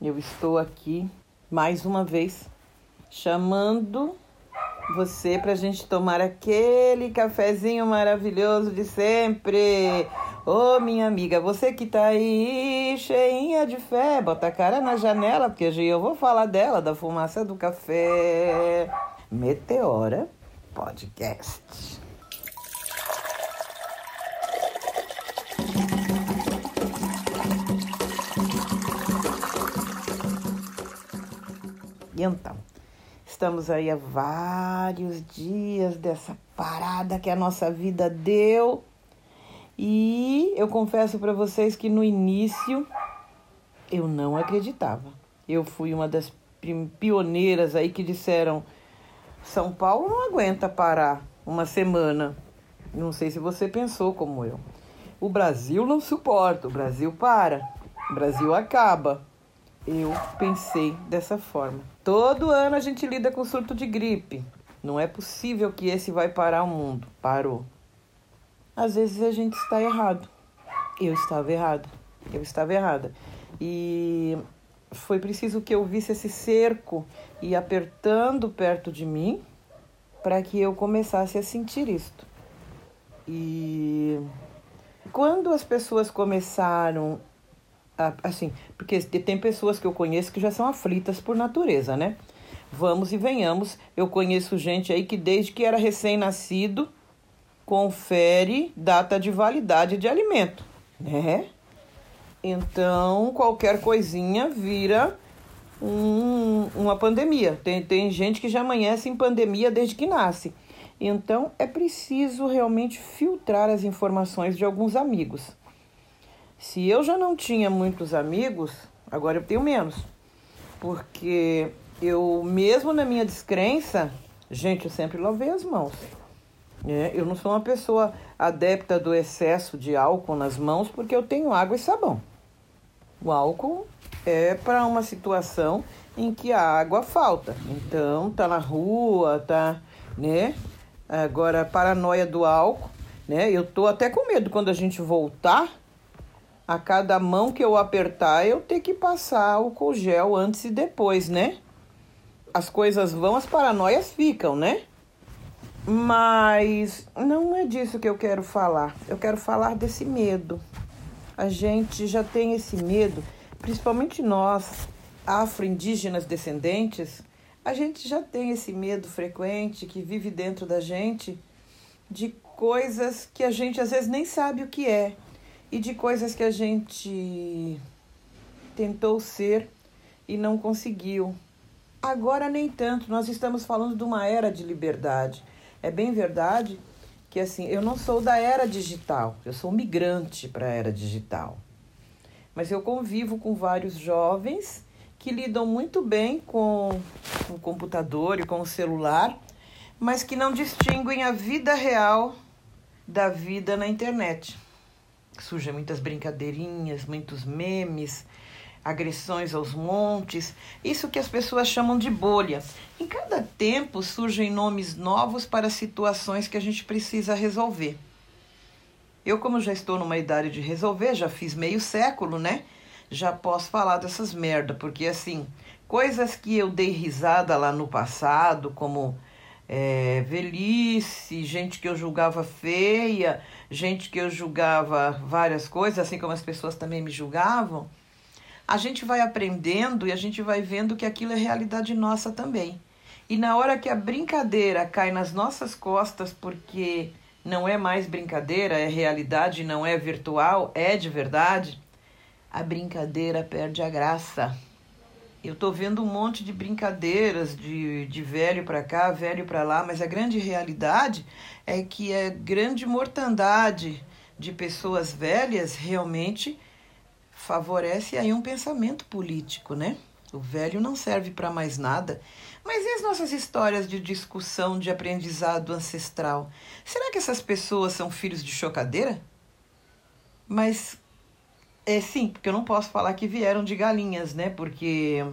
eu estou aqui mais uma vez chamando você para a gente tomar aquele cafezinho maravilhoso de sempre. Ô, oh, minha amiga, você que tá aí cheinha de fé, bota a cara na janela, porque eu vou falar dela, da fumaça do café. Meteora Podcast. E então, estamos aí há vários dias dessa parada que a nossa vida deu. E eu confesso para vocês que no início eu não acreditava. Eu fui uma das pioneiras aí que disseram: São Paulo não aguenta parar uma semana. Não sei se você pensou como eu. O Brasil não suporta, o Brasil para, o Brasil acaba. Eu pensei dessa forma. Todo ano a gente lida com surto de gripe. Não é possível que esse vai parar o mundo. Parou. Às vezes a gente está errado. Eu estava errada. Eu estava errada. E foi preciso que eu visse esse cerco e apertando perto de mim para que eu começasse a sentir isto. E quando as pessoas começaram assim, porque tem pessoas que eu conheço que já são aflitas por natureza, né? Vamos e venhamos. Eu conheço gente aí que desde que era recém-nascido confere data de validade de alimento, né? Então, qualquer coisinha vira um, uma pandemia. Tem, tem gente que já amanhece em pandemia desde que nasce. Então, é preciso realmente filtrar as informações de alguns amigos. Se eu já não tinha muitos amigos, agora eu tenho menos. Porque eu, mesmo na minha descrença, gente, eu sempre lavei as mãos. É, eu não sou uma pessoa adepta do excesso de álcool nas mãos porque eu tenho água e sabão. O álcool é para uma situação em que a água falta. Então, tá na rua, tá, né? Agora, paranoia do álcool, né? Eu tô até com medo quando a gente voltar a cada mão que eu apertar, eu ter que passar o gel antes e depois, né? As coisas vão, as paranoias ficam, né? Mas não é disso que eu quero falar. Eu quero falar desse medo. A gente já tem esse medo, principalmente nós, afro-indígenas descendentes, a gente já tem esse medo frequente que vive dentro da gente de coisas que a gente às vezes nem sabe o que é e de coisas que a gente tentou ser e não conseguiu. Agora nem tanto, nós estamos falando de uma era de liberdade. É bem verdade que assim, eu não sou da era digital, eu sou migrante para a era digital. Mas eu convivo com vários jovens que lidam muito bem com o computador e com o celular, mas que não distinguem a vida real da vida na internet surgem muitas brincadeirinhas, muitos memes, agressões aos montes, isso que as pessoas chamam de bolha. Em cada tempo surgem nomes novos para situações que a gente precisa resolver. Eu, como já estou numa idade de resolver, já fiz meio século, né? Já posso falar dessas merda, porque assim, coisas que eu dei risada lá no passado, como é, velhice, gente que eu julgava feia, gente que eu julgava várias coisas, assim como as pessoas também me julgavam, a gente vai aprendendo e a gente vai vendo que aquilo é realidade nossa também. E na hora que a brincadeira cai nas nossas costas, porque não é mais brincadeira, é realidade, não é virtual, é de verdade, a brincadeira perde a graça. Eu tô vendo um monte de brincadeiras de, de velho para cá, velho para lá, mas a grande realidade é que a grande mortandade de pessoas velhas realmente favorece aí um pensamento político, né? O velho não serve para mais nada. Mas e as nossas histórias de discussão, de aprendizado ancestral? Será que essas pessoas são filhos de chocadeira? Mas é sim, porque eu não posso falar que vieram de galinhas, né? Porque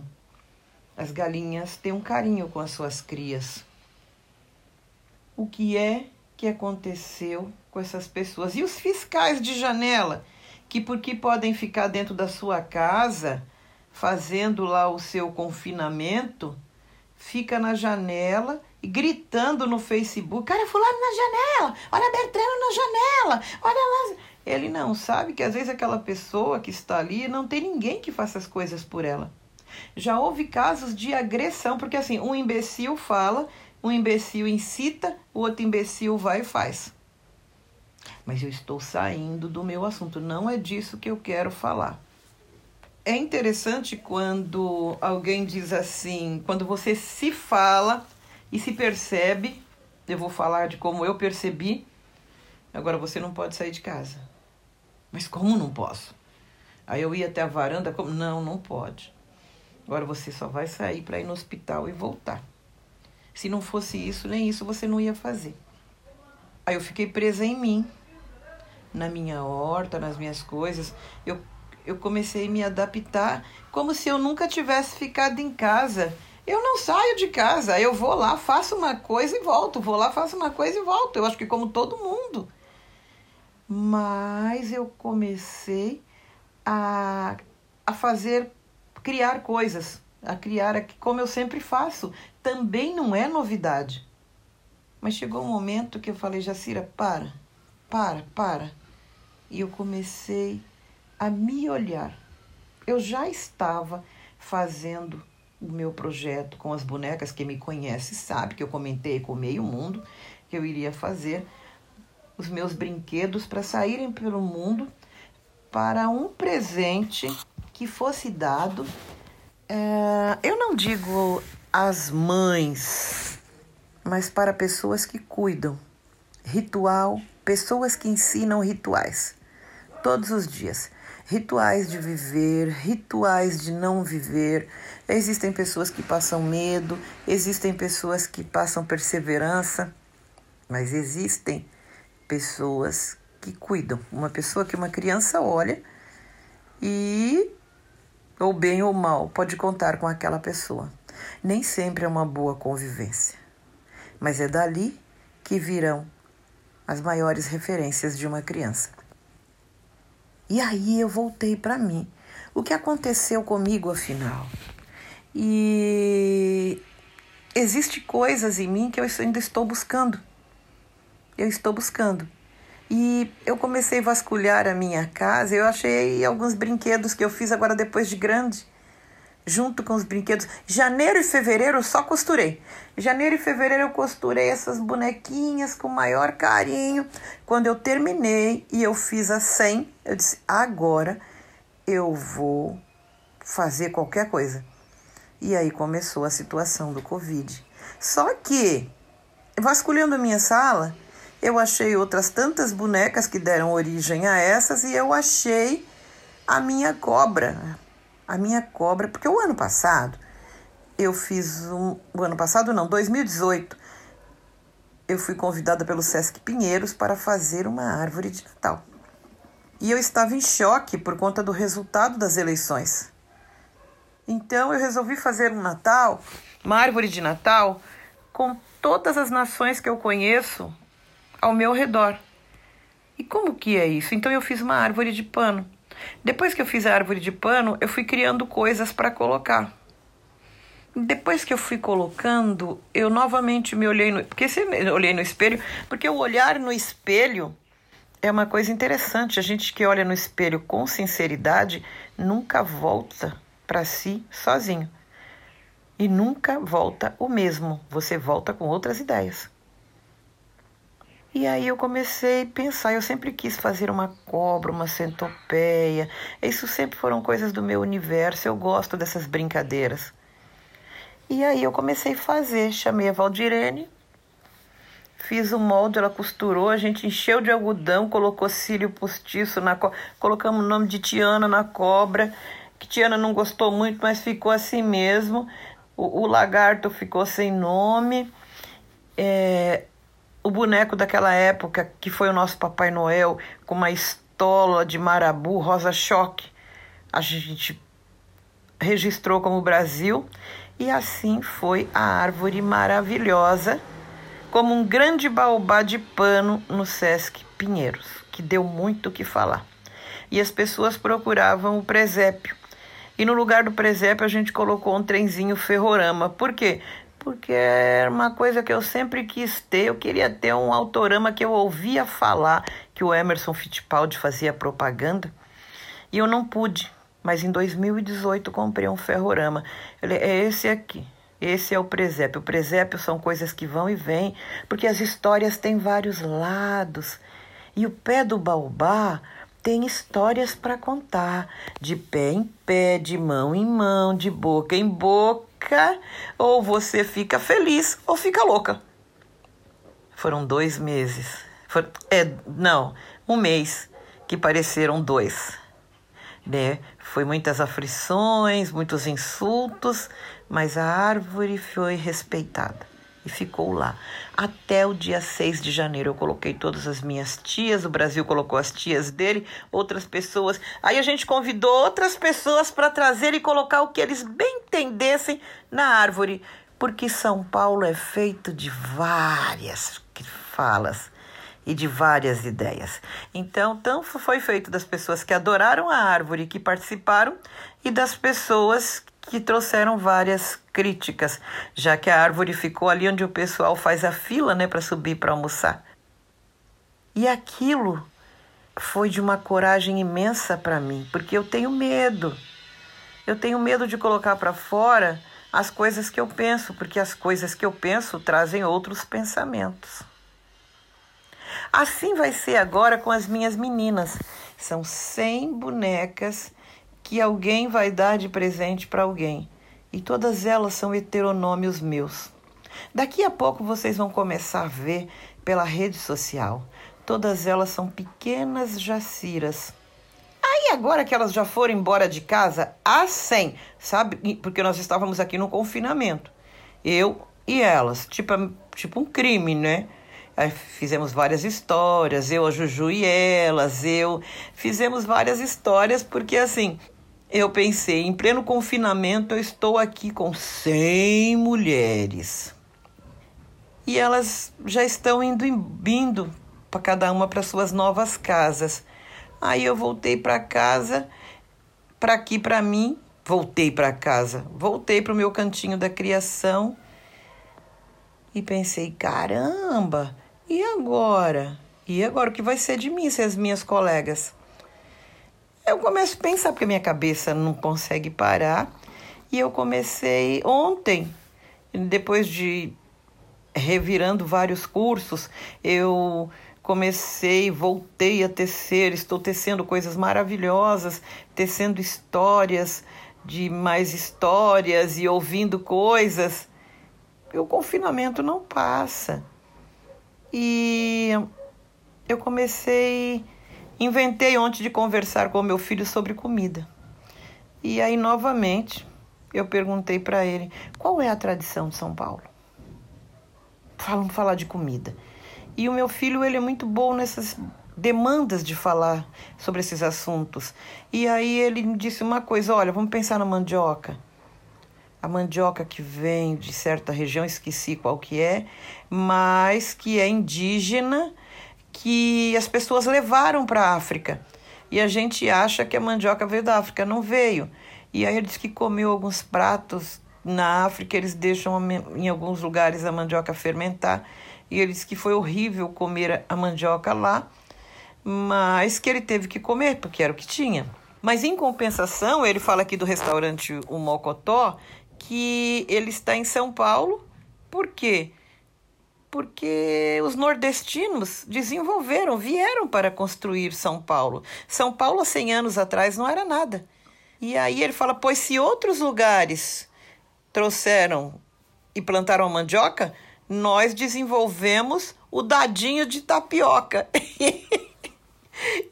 as galinhas têm um carinho com as suas crias. O que é que aconteceu com essas pessoas? E os fiscais de janela, que porque podem ficar dentro da sua casa, fazendo lá o seu confinamento, fica na janela e gritando no Facebook: Cara, fulano na janela, olha Bertrano na janela, olha lá. Ele não sabe que às vezes aquela pessoa que está ali não tem ninguém que faça as coisas por ela. Já houve casos de agressão, porque assim, um imbecil fala, um imbecil incita, o outro imbecil vai e faz. Mas eu estou saindo do meu assunto, não é disso que eu quero falar. É interessante quando alguém diz assim, quando você se fala e se percebe, eu vou falar de como eu percebi, agora você não pode sair de casa. Mas como não posso? Aí eu ia até a varanda, como? Não, não pode. Agora você só vai sair para ir no hospital e voltar. Se não fosse isso, nem isso você não ia fazer. Aí eu fiquei presa em mim, na minha horta, nas minhas coisas. Eu, eu comecei a me adaptar como se eu nunca tivesse ficado em casa. Eu não saio de casa, eu vou lá, faço uma coisa e volto, vou lá, faço uma coisa e volto. Eu acho que como todo mundo. Mas eu comecei a, a fazer criar coisas, a criar como eu sempre faço. Também não é novidade. Mas chegou um momento que eu falei, Jacira, para, para, para. E eu comecei a me olhar. Eu já estava fazendo o meu projeto com as bonecas, quem me conhece sabe que eu comentei com meio mundo que eu iria fazer os meus brinquedos para saírem pelo mundo para um presente que fosse dado, é, eu não digo às mães, mas para pessoas que cuidam. Ritual, pessoas que ensinam rituais todos os dias. Rituais de viver, rituais de não viver. Existem pessoas que passam medo, existem pessoas que passam perseverança, mas existem pessoas que cuidam. Uma pessoa que uma criança olha e, ou bem ou mal, pode contar com aquela pessoa. Nem sempre é uma boa convivência, mas é dali que virão as maiores referências de uma criança. E aí eu voltei para mim. O que aconteceu comigo afinal? E existe coisas em mim que eu ainda estou buscando. Eu estou buscando. E eu comecei a vasculhar a minha casa. Eu achei alguns brinquedos que eu fiz agora depois de grande, junto com os brinquedos. Janeiro e fevereiro eu só costurei. Janeiro e fevereiro eu costurei essas bonequinhas com maior carinho. Quando eu terminei e eu fiz a 100, eu disse: agora eu vou fazer qualquer coisa. E aí começou a situação do Covid. Só que, vasculhando a minha sala, eu achei outras tantas bonecas que deram origem a essas e eu achei a minha cobra. A minha cobra, porque o ano passado eu fiz um. O ano passado não, 2018, eu fui convidada pelo Sesc Pinheiros para fazer uma árvore de Natal. E eu estava em choque por conta do resultado das eleições. Então eu resolvi fazer um Natal, uma árvore de Natal, com todas as nações que eu conheço ao meu redor. E como que é isso? Então eu fiz uma árvore de pano. Depois que eu fiz a árvore de pano, eu fui criando coisas para colocar. Depois que eu fui colocando, eu novamente me olhei no, porque se eu olhei no espelho, porque o olhar no espelho é uma coisa interessante. A gente que olha no espelho com sinceridade nunca volta para si sozinho. E nunca volta o mesmo. Você volta com outras ideias. E aí eu comecei a pensar, eu sempre quis fazer uma cobra, uma centopeia. Isso sempre foram coisas do meu universo, eu gosto dessas brincadeiras. E aí eu comecei a fazer, chamei a Valdirene, fiz o molde, ela costurou, a gente encheu de algodão, colocou cílio postiço na co... colocamos o nome de Tiana na cobra, que Tiana não gostou muito, mas ficou assim mesmo. O, o lagarto ficou sem nome. É, o boneco daquela época, que foi o nosso Papai Noel, com uma estola de marabu, rosa choque, a gente registrou como Brasil. E assim foi a árvore maravilhosa, como um grande baobá de pano no Sesc Pinheiros, que deu muito o que falar. E as pessoas procuravam o presépio. E no lugar do presépio a gente colocou um trenzinho ferrorama. Por quê? Porque era uma coisa que eu sempre quis ter. Eu queria ter um autorama que eu ouvia falar que o Emerson Fittipaldi fazia propaganda. E eu não pude. Mas em 2018 comprei um ferrorama. Ele é esse aqui. Esse é o presépio. O presépio são coisas que vão e vêm, porque as histórias têm vários lados. E o pé do baobá tem histórias para contar, de pé em pé, de mão em mão, de boca em boca, ou você fica feliz ou fica louca. Foram dois meses. For, é, não, um mês que pareceram dois. Né? Foi muitas aflições, muitos insultos, mas a árvore foi respeitada e ficou lá. Até o dia 6 de janeiro eu coloquei todas as minhas tias, o Brasil colocou as tias dele, outras pessoas. Aí a gente convidou outras pessoas para trazer e colocar o que eles bem entendessem na árvore, porque São Paulo é feito de várias falas e de várias ideias. Então, tanto foi feito das pessoas que adoraram a árvore, que participaram, e das pessoas que trouxeram várias críticas, já que a árvore ficou ali onde o pessoal faz a fila, né, para subir para almoçar. E aquilo foi de uma coragem imensa para mim, porque eu tenho medo. Eu tenho medo de colocar para fora as coisas que eu penso, porque as coisas que eu penso trazem outros pensamentos. Assim vai ser agora com as minhas meninas. São 100 bonecas que alguém vai dar de presente para alguém. E todas elas são heteronômios meus. Daqui a pouco vocês vão começar a ver pela rede social. Todas elas são pequenas jaciras. Aí agora que elas já foram embora de casa, a 100, sabe? Porque nós estávamos aqui no confinamento. Eu e elas, tipo, tipo um crime, né? Aí fizemos várias histórias, eu, a Juju e elas, eu. Fizemos várias histórias, porque assim, eu pensei, em pleno confinamento, eu estou aqui com 100 mulheres. E elas já estão indo, indo para cada uma para suas novas casas. Aí eu voltei para casa, para aqui para mim, voltei para casa, voltei para o meu cantinho da criação e pensei: caramba, e agora? E agora o que vai ser de mim se as minhas colegas? eu começo a pensar, porque minha cabeça não consegue parar. E eu comecei ontem, depois de revirando vários cursos, eu comecei, voltei a tecer, estou tecendo coisas maravilhosas, tecendo histórias de mais histórias e ouvindo coisas. E o confinamento não passa. E eu comecei Inventei ontem de conversar com meu filho sobre comida. E aí, novamente, eu perguntei para ele: qual é a tradição de São Paulo? Vamos falar de comida. E o meu filho, ele é muito bom nessas demandas de falar sobre esses assuntos. E aí ele me disse uma coisa: olha, vamos pensar na mandioca. A mandioca que vem de certa região, esqueci qual que é, mas que é indígena que as pessoas levaram para a África. E a gente acha que a mandioca veio da África, não veio. E aí ele disse que comeu alguns pratos na África, eles deixam em alguns lugares a mandioca fermentar. E ele disse que foi horrível comer a mandioca lá, mas que ele teve que comer, porque era o que tinha. Mas em compensação, ele fala aqui do restaurante O Mocotó, que ele está em São Paulo, por quê? porque os nordestinos desenvolveram, vieram para construir São Paulo. São Paulo, há 100 anos atrás, não era nada. E aí ele fala: pois se outros lugares trouxeram e plantaram a mandioca, nós desenvolvemos o dadinho de tapioca.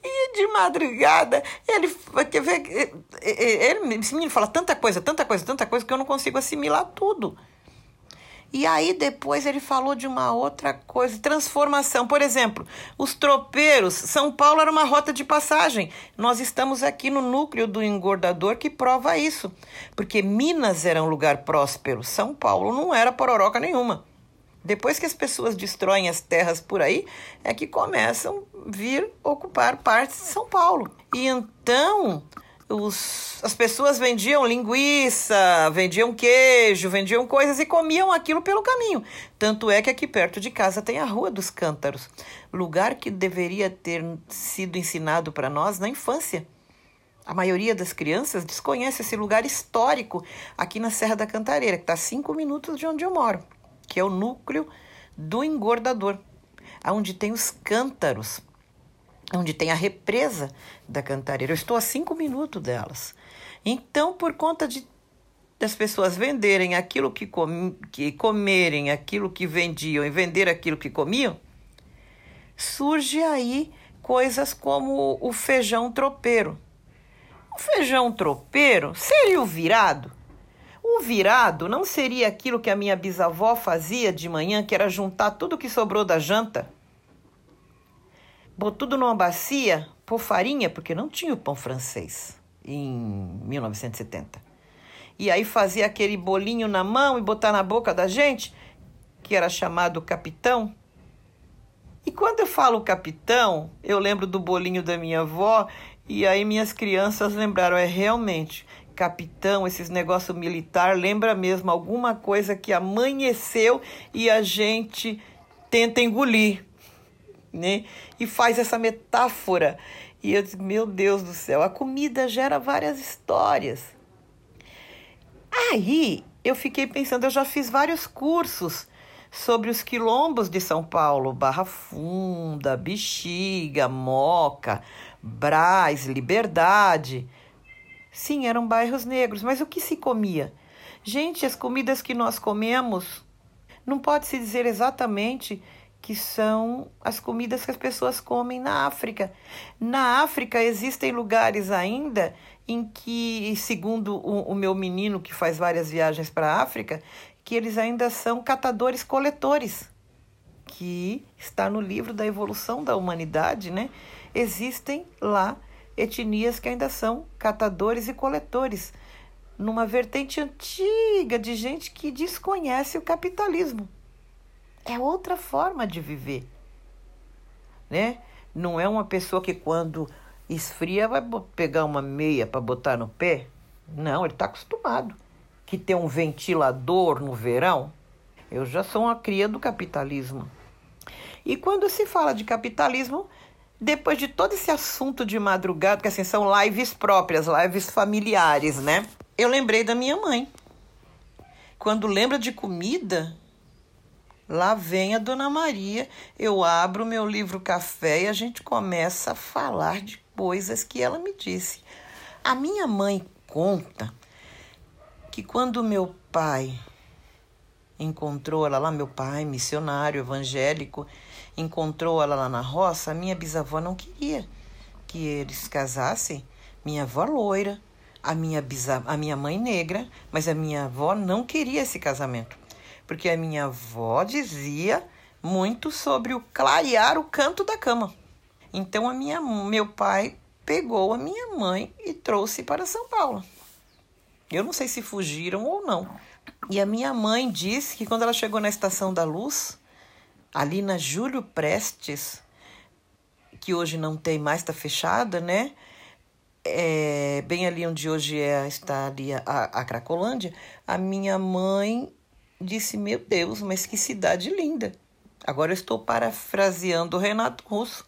E de madrugada, ele quer ver, ele, esse menino fala tanta coisa, tanta coisa, tanta coisa que eu não consigo assimilar tudo. E aí depois ele falou de uma outra coisa, transformação. Por exemplo, os tropeiros, São Paulo era uma rota de passagem. Nós estamos aqui no núcleo do engordador que prova isso. Porque Minas era um lugar próspero, São Paulo não era pororoca nenhuma. Depois que as pessoas destroem as terras por aí, é que começam a vir ocupar partes de São Paulo. E então os, as pessoas vendiam linguiça, vendiam queijo, vendiam coisas e comiam aquilo pelo caminho. Tanto é que aqui perto de casa tem a Rua dos Cântaros, lugar que deveria ter sido ensinado para nós na infância. A maioria das crianças desconhece esse lugar histórico aqui na Serra da Cantareira, que está a cinco minutos de onde eu moro, que é o núcleo do engordador, onde tem os cântaros onde tem a represa da Cantareira. Eu estou a cinco minutos delas. Então, por conta de das pessoas venderem aquilo que, com, que comerem aquilo que vendiam e vender aquilo que comiam, surge aí coisas como o feijão tropeiro. O feijão tropeiro seria o virado? O virado não seria aquilo que a minha bisavó fazia de manhã, que era juntar tudo que sobrou da janta botou tudo numa bacia, pôr farinha, porque não tinha o pão francês em 1970. E aí fazia aquele bolinho na mão e botar na boca da gente, que era chamado capitão. E quando eu falo capitão, eu lembro do bolinho da minha avó, e aí minhas crianças lembraram, é realmente, capitão, esses negócio militar, lembra mesmo alguma coisa que amanheceu e a gente tenta engolir né? E faz essa metáfora. E eu disse, meu Deus do céu, a comida gera várias histórias. Aí eu fiquei pensando, eu já fiz vários cursos sobre os quilombos de São Paulo, Barra Funda, Bexiga, Moca, Braz, Liberdade. Sim, eram bairros negros, mas o que se comia? Gente, as comidas que nós comemos, não pode se dizer exatamente que são as comidas que as pessoas comem na África. Na África existem lugares ainda em que, segundo o, o meu menino que faz várias viagens para a África, que eles ainda são catadores-coletores, que está no livro da evolução da humanidade, né? Existem lá etnias que ainda são catadores e coletores, numa vertente antiga de gente que desconhece o capitalismo. É outra forma de viver, né? Não é uma pessoa que quando esfria vai pegar uma meia para botar no pé. Não, ele está acostumado. Que tem um ventilador no verão. Eu já sou uma cria do capitalismo. E quando se fala de capitalismo, depois de todo esse assunto de madrugada, que assim são lives próprias, lives familiares, né? Eu lembrei da minha mãe. Quando lembra de comida, Lá vem a Dona Maria, eu abro meu livro café e a gente começa a falar de coisas que ela me disse. A minha mãe conta que quando meu pai encontrou ela lá, meu pai, missionário evangélico, encontrou ela lá na roça, a minha bisavó não queria que eles casassem. Minha avó loira, a minha, bisa, a minha mãe negra, mas a minha avó não queria esse casamento porque a minha avó dizia muito sobre o clarear o canto da cama. Então a minha, meu pai pegou a minha mãe e trouxe para São Paulo. Eu não sei se fugiram ou não. E a minha mãe disse que quando ela chegou na Estação da Luz, ali na Júlio Prestes, que hoje não tem mais, está fechada, né? É, bem ali onde hoje é, está ali a, a Cracolândia, a minha mãe disse: Meu Deus, mas que cidade linda. Agora eu estou parafraseando o Renato Russo.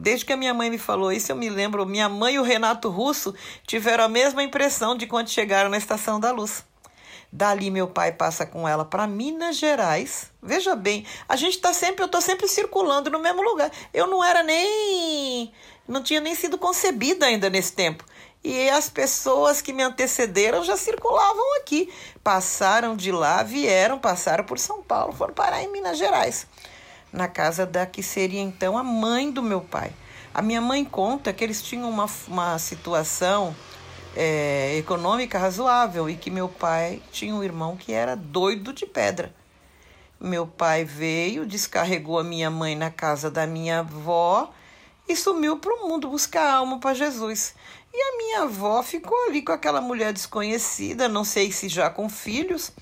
Desde que a minha mãe me falou isso, eu me lembro, minha mãe e o Renato Russo tiveram a mesma impressão de quando chegaram na Estação da Luz. Dali meu pai passa com ela para Minas Gerais. Veja bem, a gente tá sempre, eu tô sempre circulando no mesmo lugar. Eu não era nem não tinha nem sido concebida ainda nesse tempo e as pessoas que me antecederam já circulavam aqui. Passaram de lá, vieram, passaram por São Paulo, foram parar em Minas Gerais, na casa da que seria então a mãe do meu pai. A minha mãe conta que eles tinham uma, uma situação é, econômica razoável e que meu pai tinha um irmão que era doido de pedra. Meu pai veio, descarregou a minha mãe na casa da minha avó e sumiu para o mundo buscar alma para Jesus. E a minha avó ficou ali com aquela mulher desconhecida, não sei se já com filhos,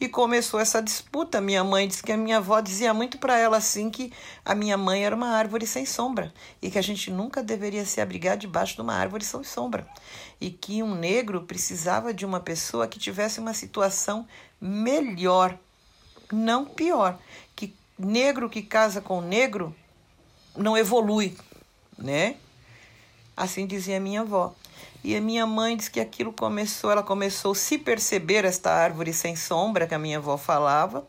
e começou essa disputa. Minha mãe disse que a minha avó dizia muito para ela assim que a minha mãe era uma árvore sem sombra e que a gente nunca deveria se abrigar debaixo de uma árvore sem sombra e que um negro precisava de uma pessoa que tivesse uma situação melhor, não pior, que negro que casa com negro não evolui, né? Assim dizia minha avó. E a minha mãe diz que aquilo começou, ela começou a se perceber esta árvore sem sombra que a minha avó falava,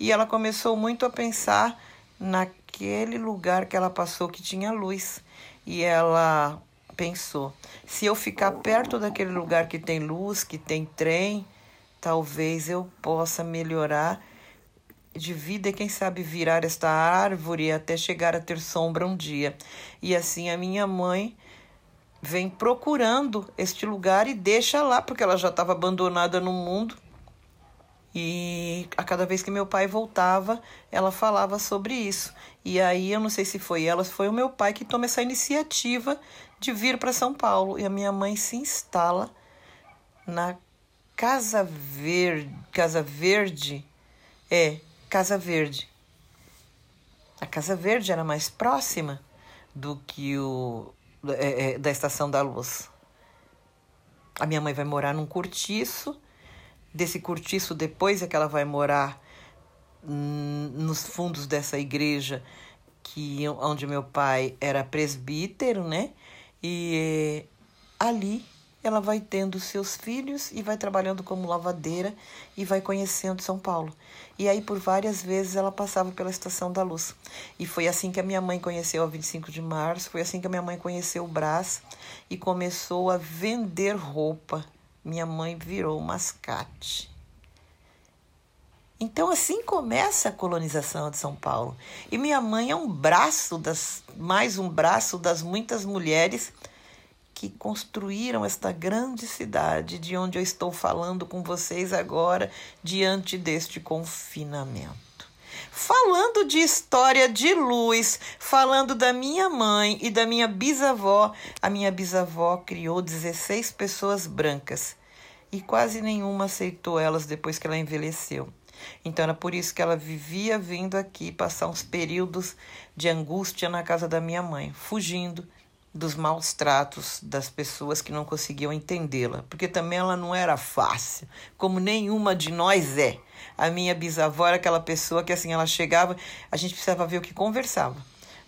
e ela começou muito a pensar naquele lugar que ela passou que tinha luz. E ela pensou: se eu ficar perto daquele lugar que tem luz, que tem trem, talvez eu possa melhorar de vida e quem sabe virar esta árvore até chegar a ter sombra um dia. E assim a minha mãe vem procurando este lugar e deixa lá, porque ela já estava abandonada no mundo. E a cada vez que meu pai voltava, ela falava sobre isso. E aí eu não sei se foi ela, se foi o meu pai que toma essa iniciativa de vir para São Paulo. E a minha mãe se instala na Casa Verde, Casa Verde, é, Casa Verde. A Casa Verde era mais próxima do que o é, é, da Estação da Luz. A minha mãe vai morar num cortiço. Desse cortiço, depois é que ela vai morar nos fundos dessa igreja que onde meu pai era presbítero, né? E ali ela vai tendo seus filhos e vai trabalhando como lavadeira e vai conhecendo São Paulo. E aí, por várias vezes, ela passava pela Estação da Luz. E foi assim que a minha mãe conheceu a 25 de março, foi assim que a minha mãe conheceu o Brás e começou a vender roupa. Minha mãe virou mascate. Então assim começa a colonização de São Paulo. E minha mãe é um braço das mais um braço das muitas mulheres que construíram esta grande cidade de onde eu estou falando com vocês agora, diante deste confinamento. Falando de história de luz, falando da minha mãe e da minha bisavó, a minha bisavó criou 16 pessoas brancas e quase nenhuma aceitou elas depois que ela envelheceu. Então era por isso que ela vivia vindo aqui passar uns períodos de angústia na casa da minha mãe, fugindo dos maus tratos das pessoas que não conseguiam entendê-la, porque também ela não era fácil, como nenhuma de nós é. A minha bisavó era aquela pessoa que assim ela chegava, a gente precisava ver o que conversava.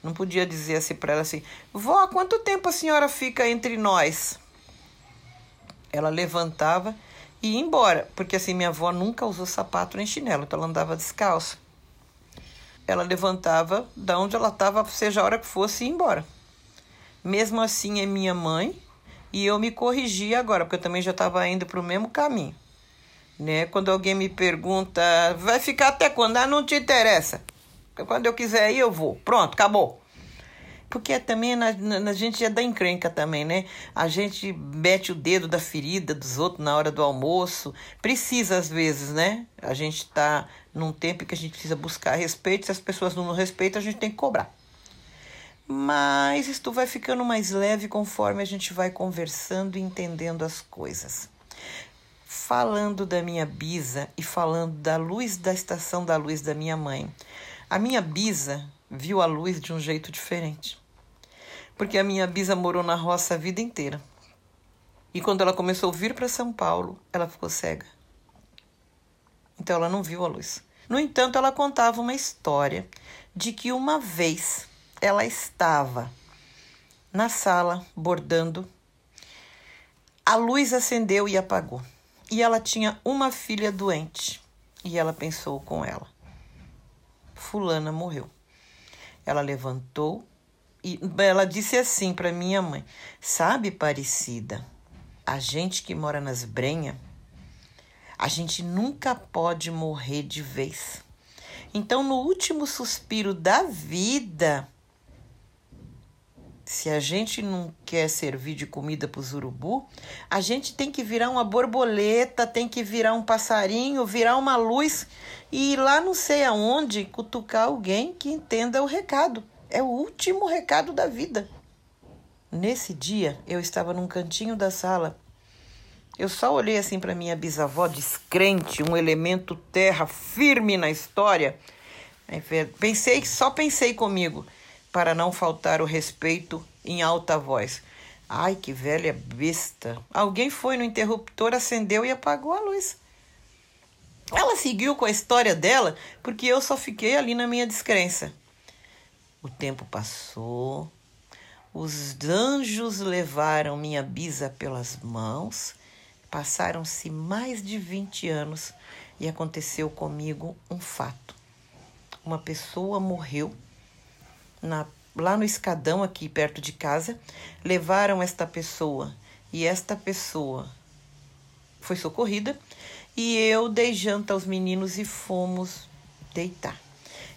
Não podia dizer assim para ela assim: "Vó, quanto tempo a senhora fica entre nós?" Ela levantava e ia embora, porque assim minha avó nunca usou sapato nem chinelo, então ela andava descalça. Ela levantava da onde ela estava, seja a hora que fosse, e ia embora. Mesmo assim, é minha mãe e eu me corrigi agora, porque eu também já estava indo para o mesmo caminho. Né? Quando alguém me pergunta, vai ficar até quando? Ah, não te interessa. Quando eu quiser ir, eu vou. Pronto, acabou. Porque é também na, na, a gente é da encrenca também, né? A gente mete o dedo da ferida dos outros na hora do almoço. Precisa às vezes, né? A gente está num tempo que a gente precisa buscar respeito. Se as pessoas não nos respeitam, a gente tem que cobrar mas isto vai ficando mais leve conforme a gente vai conversando e entendendo as coisas. Falando da minha bisa e falando da luz da estação da luz da minha mãe, a minha bisa viu a luz de um jeito diferente. Porque a minha bisa morou na roça a vida inteira. E quando ela começou a vir para São Paulo, ela ficou cega. Então ela não viu a luz. No entanto, ela contava uma história de que uma vez ela estava na sala bordando. A luz acendeu e apagou. E ela tinha uma filha doente. E ela pensou com ela: Fulana morreu. Ela levantou e ela disse assim para minha mãe: Sabe, Parecida, a gente que mora nas brenhas, a gente nunca pode morrer de vez. Então, no último suspiro da vida, se a gente não quer servir de comida para os urubu, a gente tem que virar uma borboleta, tem que virar um passarinho, virar uma luz e ir lá não sei aonde cutucar alguém que entenda o recado. É o último recado da vida. Nesse dia, eu estava num cantinho da sala. Eu só olhei assim para minha bisavó, descrente, um elemento terra firme na história. Pensei, só pensei comigo, para não faltar o respeito em alta voz. Ai, que velha besta. Alguém foi no interruptor, acendeu e apagou a luz. Ela seguiu com a história dela porque eu só fiquei ali na minha descrença. O tempo passou, os anjos levaram minha bisa pelas mãos, passaram-se mais de 20 anos e aconteceu comigo um fato. Uma pessoa morreu na lá no escadão aqui perto de casa, levaram esta pessoa e esta pessoa foi socorrida e eu dei janta aos meninos e fomos deitar.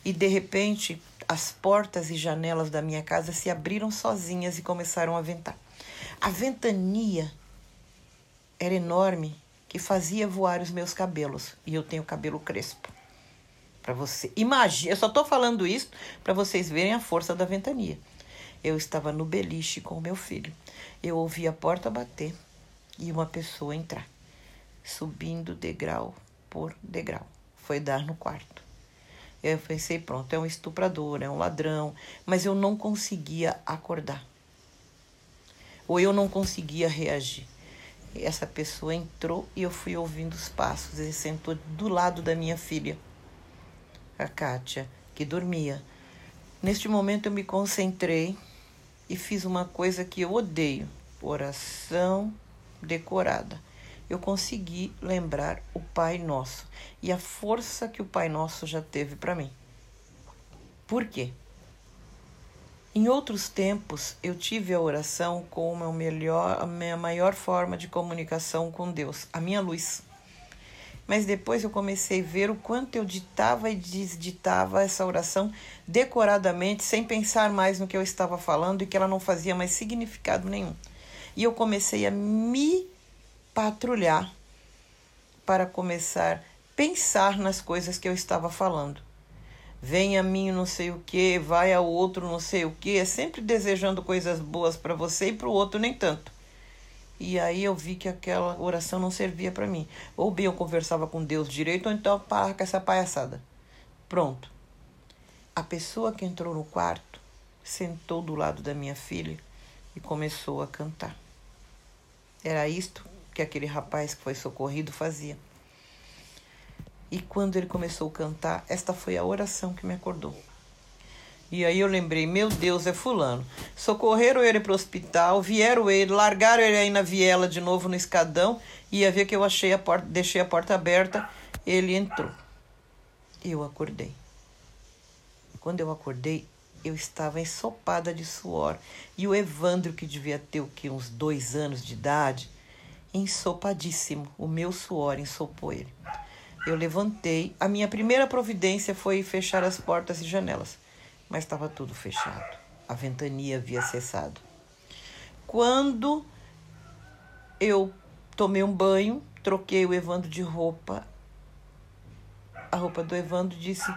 E de repente as portas e janelas da minha casa se abriram sozinhas e começaram a ventar. A ventania era enorme que fazia voar os meus cabelos e eu tenho cabelo crespo para você. Imagina, eu só estou falando isso para vocês verem a força da ventania. Eu estava no beliche com o meu filho. Eu ouvi a porta bater e uma pessoa entrar, subindo degrau por degrau. Foi dar no quarto. Eu pensei, pronto, é um estuprador, é um ladrão, mas eu não conseguia acordar. Ou eu não conseguia reagir. Essa pessoa entrou e eu fui ouvindo os passos. Ele sentou do lado da minha filha a Kátia, que dormia. Neste momento eu me concentrei e fiz uma coisa que eu odeio: oração decorada. Eu consegui lembrar o Pai Nosso e a força que o Pai Nosso já teve para mim. Por quê? Em outros tempos, eu tive a oração como a, melhor, a minha maior forma de comunicação com Deus, a minha luz. Mas depois eu comecei a ver o quanto eu ditava e desditava essa oração decoradamente, sem pensar mais no que eu estava falando e que ela não fazia mais significado nenhum. E eu comecei a me patrulhar para começar a pensar nas coisas que eu estava falando. Vem a mim não sei o que, vai ao outro não sei o que, é sempre desejando coisas boas para você e para o outro nem tanto. E aí eu vi que aquela oração não servia para mim. Ou bem eu conversava com Deus direito, ou então para com essa palhaçada. Pronto. A pessoa que entrou no quarto sentou do lado da minha filha e começou a cantar. Era isto que aquele rapaz que foi socorrido fazia. E quando ele começou a cantar, esta foi a oração que me acordou. E aí eu lembrei, meu Deus, é fulano. Socorreram ele para o hospital, vieram ele, largaram ele aí na viela de novo no escadão, e ia ver que eu achei a porta, deixei a porta aberta, ele entrou. Eu acordei. Quando eu acordei, eu estava ensopada de suor. E o Evandro, que devia ter o que, uns dois anos de idade, ensopadíssimo. O meu suor ensopou ele. Eu levantei. A minha primeira providência foi fechar as portas e janelas mas estava tudo fechado. A ventania havia cessado. Quando eu tomei um banho, troquei o Evandro de roupa, a roupa do Evandro disse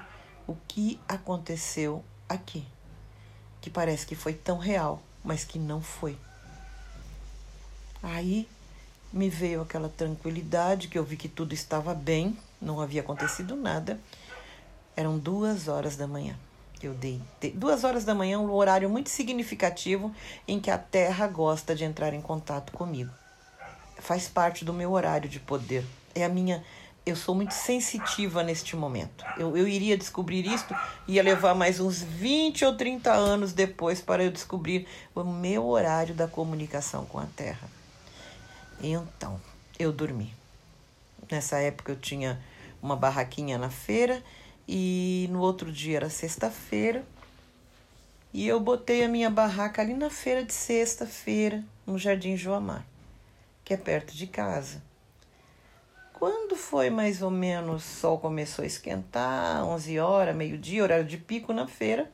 o que aconteceu aqui, que parece que foi tão real, mas que não foi. Aí me veio aquela tranquilidade que eu vi que tudo estava bem, não havia acontecido nada. Eram duas horas da manhã. Eu dei duas horas da manhã, um horário muito significativo em que a Terra gosta de entrar em contato comigo. Faz parte do meu horário de poder. É a minha. Eu sou muito sensitiva neste momento. Eu, eu iria descobrir isto, ia levar mais uns 20 ou 30 anos depois para eu descobrir o meu horário da comunicação com a Terra. Então, eu dormi. Nessa época eu tinha uma barraquinha na feira e no outro dia era sexta-feira. E eu botei a minha barraca ali na feira de sexta-feira, no Jardim Joamar, que é perto de casa. Quando foi mais ou menos, o sol começou a esquentar, 11 horas, meio-dia, horário de pico na feira,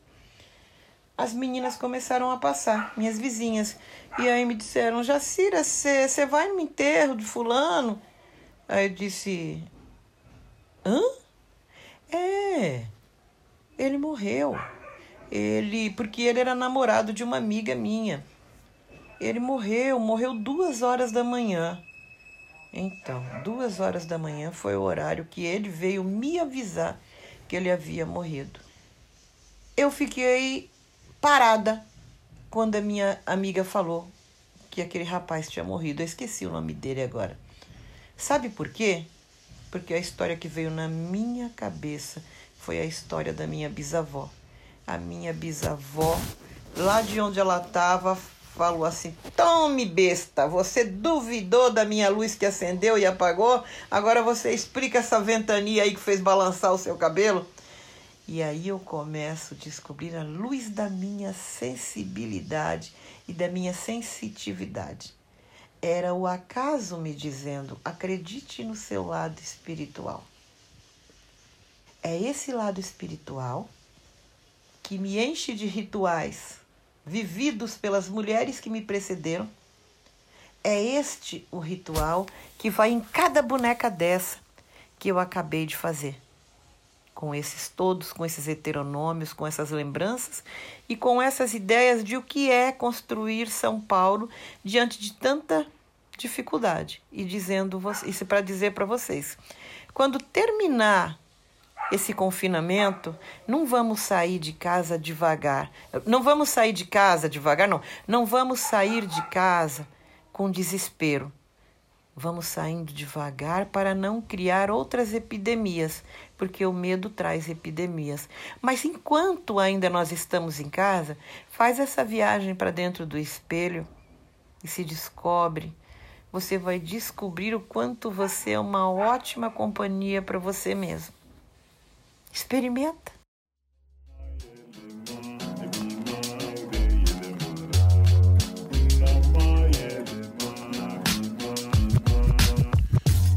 as meninas começaram a passar, minhas vizinhas. E aí me disseram, Jacira, você vai no enterro de fulano? Aí eu disse, hã? É, ele morreu. Ele, porque ele era namorado de uma amiga minha. Ele morreu, morreu duas horas da manhã. Então, duas horas da manhã foi o horário que ele veio me avisar que ele havia morrido. Eu fiquei parada quando a minha amiga falou que aquele rapaz tinha morrido. Eu esqueci o nome dele agora. Sabe por quê? Porque a história que veio na minha cabeça foi a história da minha bisavó. A minha bisavó, lá de onde ela estava, falou assim: Tome, besta, você duvidou da minha luz que acendeu e apagou? Agora você explica essa ventania aí que fez balançar o seu cabelo? E aí eu começo a descobrir a luz da minha sensibilidade e da minha sensitividade. Era o acaso me dizendo: acredite no seu lado espiritual. É esse lado espiritual que me enche de rituais vividos pelas mulheres que me precederam. É este o ritual que vai em cada boneca dessa que eu acabei de fazer. Com esses todos, com esses heteronômios, com essas lembranças e com essas ideias de o que é construir São Paulo diante de tanta dificuldade. E dizendo isso para dizer para vocês. Quando terminar esse confinamento, não vamos sair de casa devagar. Não vamos sair de casa devagar, não. Não vamos sair de casa com desespero. Vamos saindo devagar para não criar outras epidemias, porque o medo traz epidemias. Mas enquanto ainda nós estamos em casa, faz essa viagem para dentro do espelho e se descobre. Você vai descobrir o quanto você é uma ótima companhia para você mesmo. Experimenta.